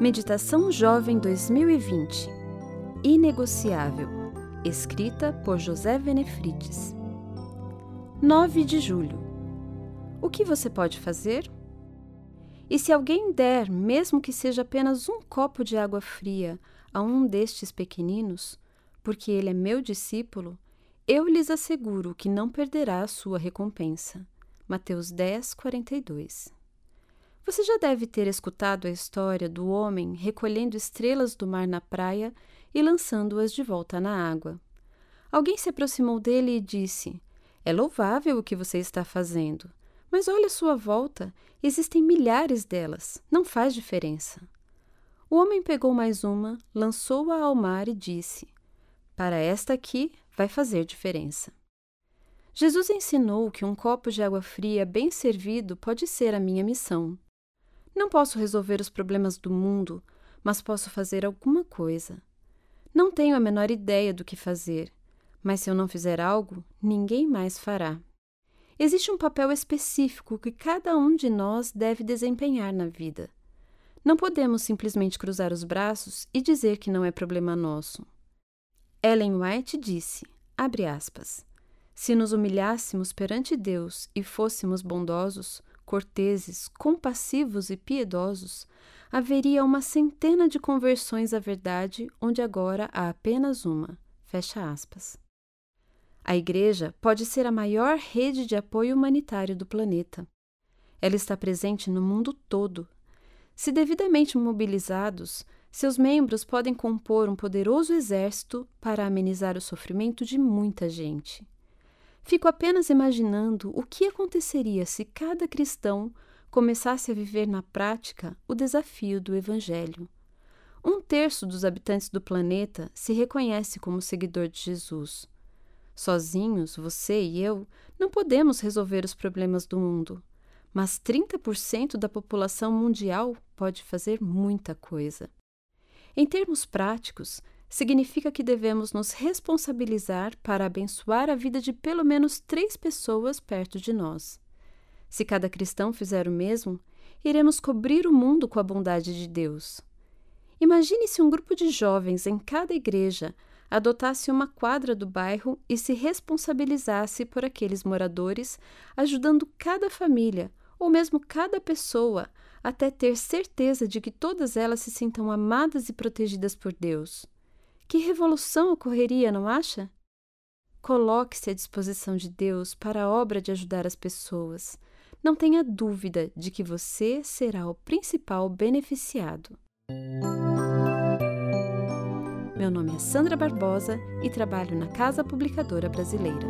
Meditação Jovem 2020 Inegociável. Escrita por José Venefrides. 9 de julho. O que você pode fazer? E se alguém der, mesmo que seja apenas um copo de água fria, a um destes pequeninos, porque ele é meu discípulo, eu lhes asseguro que não perderá a sua recompensa. Mateus 10, 42 você já deve ter escutado a história do homem recolhendo estrelas do mar na praia e lançando-as de volta na água. Alguém se aproximou dele e disse: É louvável o que você está fazendo, mas olha à sua volta, existem milhares delas, não faz diferença. O homem pegou mais uma, lançou-a ao mar e disse: Para esta aqui vai fazer diferença. Jesus ensinou que um copo de água fria bem servido pode ser a minha missão. Não posso resolver os problemas do mundo, mas posso fazer alguma coisa. Não tenho a menor ideia do que fazer, mas se eu não fizer algo, ninguém mais fará. Existe um papel específico que cada um de nós deve desempenhar na vida. Não podemos simplesmente cruzar os braços e dizer que não é problema nosso. Ellen White disse, abre aspas, se nos humilhássemos perante Deus e fôssemos bondosos, corteses, compassivos e piedosos, haveria uma centena de conversões à verdade, onde agora há apenas uma. Fecha aspas. A Igreja pode ser a maior rede de apoio humanitário do planeta. Ela está presente no mundo todo. Se devidamente mobilizados, seus membros podem compor um poderoso exército para amenizar o sofrimento de muita gente. Fico apenas imaginando o que aconteceria se cada cristão começasse a viver na prática o desafio do Evangelho. Um terço dos habitantes do planeta se reconhece como seguidor de Jesus. Sozinhos, você e eu, não podemos resolver os problemas do mundo, mas 30% da população mundial pode fazer muita coisa. Em termos práticos, significa que devemos nos responsabilizar para abençoar a vida de pelo menos três pessoas perto de nós. Se cada cristão fizer o mesmo, iremos cobrir o mundo com a bondade de Deus. Imagine se um grupo de jovens em cada igreja adotasse uma quadra do bairro e se responsabilizasse por aqueles moradores, ajudando cada família, ou mesmo cada pessoa, até ter certeza de que todas elas se sintam amadas e protegidas por Deus. Que revolução ocorreria, não acha? Coloque-se à disposição de Deus para a obra de ajudar as pessoas. Não tenha dúvida de que você será o principal beneficiado. Meu nome é Sandra Barbosa e trabalho na Casa Publicadora Brasileira.